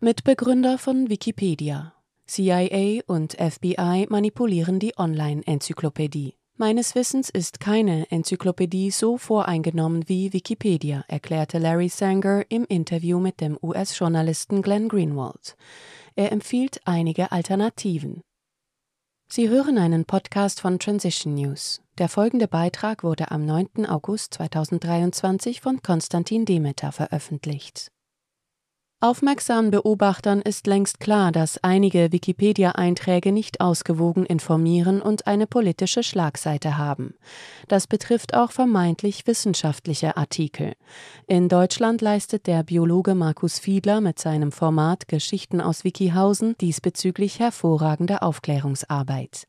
Mitbegründer von Wikipedia. CIA und FBI manipulieren die Online-Enzyklopädie. Meines Wissens ist keine Enzyklopädie so voreingenommen wie Wikipedia, erklärte Larry Sanger im Interview mit dem US-Journalisten Glenn Greenwald. Er empfiehlt einige Alternativen. Sie hören einen Podcast von Transition News. Der folgende Beitrag wurde am 9. August 2023 von Konstantin Demeter veröffentlicht. Aufmerksamen Beobachtern ist längst klar, dass einige Wikipedia-Einträge nicht ausgewogen informieren und eine politische Schlagseite haben. Das betrifft auch vermeintlich wissenschaftliche Artikel. In Deutschland leistet der Biologe Markus Fiedler mit seinem Format Geschichten aus Wikihausen diesbezüglich hervorragende Aufklärungsarbeit.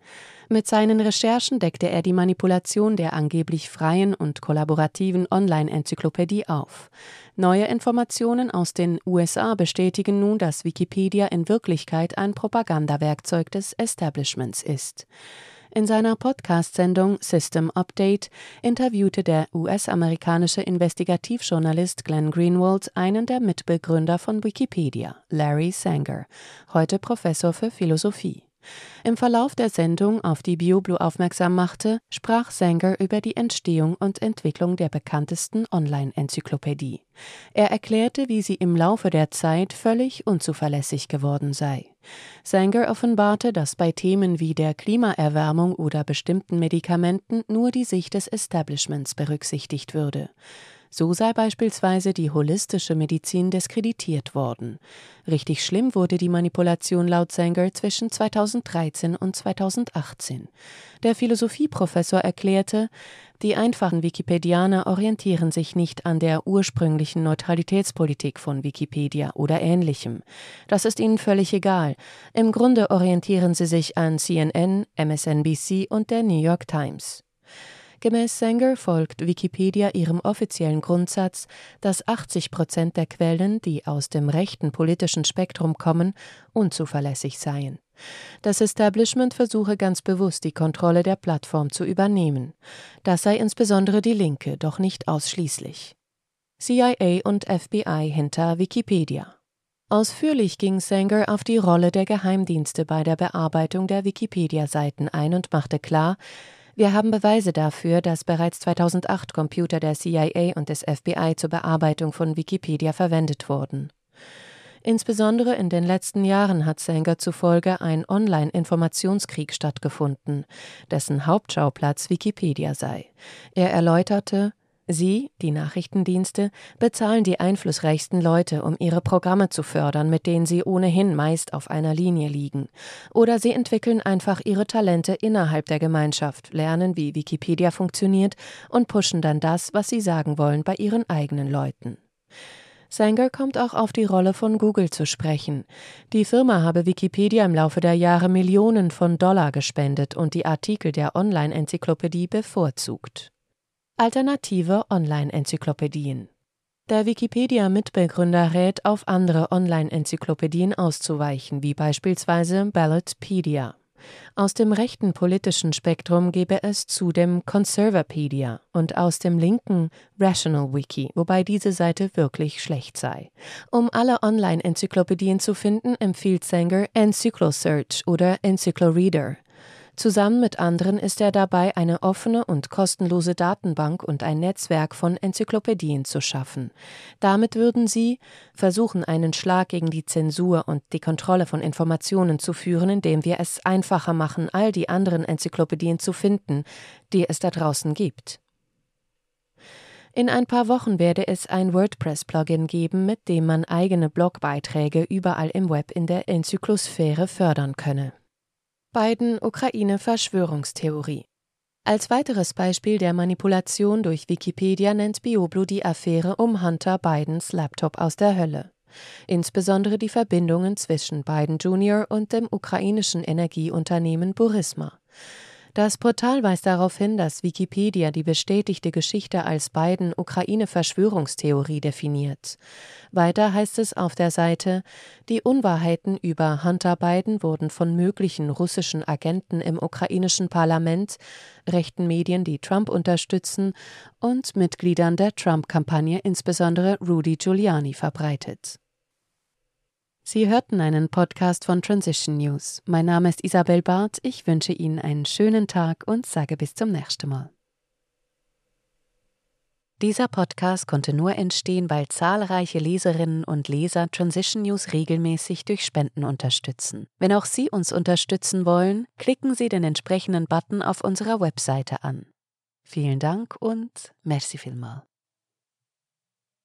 Mit seinen Recherchen deckte er die Manipulation der angeblich freien und kollaborativen Online-Enzyklopädie auf. Neue Informationen aus den USA bestätigen nun, dass Wikipedia in Wirklichkeit ein Propagandawerkzeug des Establishments ist. In seiner Podcast-Sendung System Update interviewte der US-amerikanische Investigativjournalist Glenn Greenwald einen der Mitbegründer von Wikipedia, Larry Sanger, heute Professor für Philosophie. Im Verlauf der Sendung, auf die BioBlue aufmerksam machte, sprach Sanger über die Entstehung und Entwicklung der bekanntesten Online-Enzyklopädie. Er erklärte, wie sie im Laufe der Zeit völlig unzuverlässig geworden sei. Sanger offenbarte, dass bei Themen wie der Klimaerwärmung oder bestimmten Medikamenten nur die Sicht des Establishments berücksichtigt würde. So sei beispielsweise die holistische Medizin diskreditiert worden. Richtig schlimm wurde die Manipulation laut Sanger zwischen 2013 und 2018. Der Philosophieprofessor erklärte, die einfachen Wikipedianer orientieren sich nicht an der ursprünglichen Neutralitätspolitik von Wikipedia oder ähnlichem. Das ist ihnen völlig egal. Im Grunde orientieren sie sich an CNN, MSNBC und der New York Times. Gemäß Sanger folgt Wikipedia ihrem offiziellen Grundsatz, dass 80 Prozent der Quellen, die aus dem rechten politischen Spektrum kommen, unzuverlässig seien. Das Establishment versuche ganz bewusst die Kontrolle der Plattform zu übernehmen. Das sei insbesondere die Linke, doch nicht ausschließlich. CIA und FBI hinter Wikipedia. Ausführlich ging Sanger auf die Rolle der Geheimdienste bei der Bearbeitung der Wikipedia-Seiten ein und machte klar, wir haben Beweise dafür, dass bereits 2008 Computer der CIA und des FBI zur Bearbeitung von Wikipedia verwendet wurden. Insbesondere in den letzten Jahren hat Sanger zufolge ein Online-Informationskrieg stattgefunden, dessen Hauptschauplatz Wikipedia sei. Er erläuterte, Sie, die Nachrichtendienste, bezahlen die einflussreichsten Leute, um ihre Programme zu fördern, mit denen sie ohnehin meist auf einer Linie liegen. Oder sie entwickeln einfach ihre Talente innerhalb der Gemeinschaft, lernen, wie Wikipedia funktioniert und pushen dann das, was sie sagen wollen, bei ihren eigenen Leuten. Sanger kommt auch auf die Rolle von Google zu sprechen. Die Firma habe Wikipedia im Laufe der Jahre Millionen von Dollar gespendet und die Artikel der Online-Enzyklopädie bevorzugt. Alternative Online-Enzyklopädien. Der Wikipedia-Mitbegründer rät, auf andere Online-Enzyklopädien auszuweichen, wie beispielsweise Ballotpedia. Aus dem rechten politischen Spektrum gebe es zudem Conservapedia und aus dem linken Rational Wiki, wobei diese Seite wirklich schlecht sei. Um alle Online-Enzyklopädien zu finden, empfiehlt Sanger Encyclosearch oder Encycloreader. Zusammen mit anderen ist er dabei, eine offene und kostenlose Datenbank und ein Netzwerk von Enzyklopädien zu schaffen. Damit würden sie versuchen, einen Schlag gegen die Zensur und die Kontrolle von Informationen zu führen, indem wir es einfacher machen, all die anderen Enzyklopädien zu finden, die es da draußen gibt. In ein paar Wochen werde es ein WordPress-Plugin geben, mit dem man eigene Blogbeiträge überall im Web in der Enzyklosphäre fördern könne. Biden-Ukraine-Verschwörungstheorie. Als weiteres Beispiel der Manipulation durch Wikipedia nennt BioBlue die Affäre um Hunter Bidens Laptop aus der Hölle. Insbesondere die Verbindungen zwischen Biden Jr. und dem ukrainischen Energieunternehmen Burisma. Das Portal weist darauf hin, dass Wikipedia die bestätigte Geschichte als beiden Ukraine-Verschwörungstheorie definiert. Weiter heißt es auf der Seite, die Unwahrheiten über Hunter Biden wurden von möglichen russischen Agenten im ukrainischen Parlament, rechten Medien, die Trump unterstützen, und Mitgliedern der Trump-Kampagne, insbesondere Rudy Giuliani, verbreitet. Sie hörten einen Podcast von Transition News. Mein Name ist Isabel Barth. Ich wünsche Ihnen einen schönen Tag und sage bis zum nächsten Mal. Dieser Podcast konnte nur entstehen, weil zahlreiche Leserinnen und Leser Transition News regelmäßig durch Spenden unterstützen. Wenn auch Sie uns unterstützen wollen, klicken Sie den entsprechenden Button auf unserer Webseite an. Vielen Dank und merci vielmal.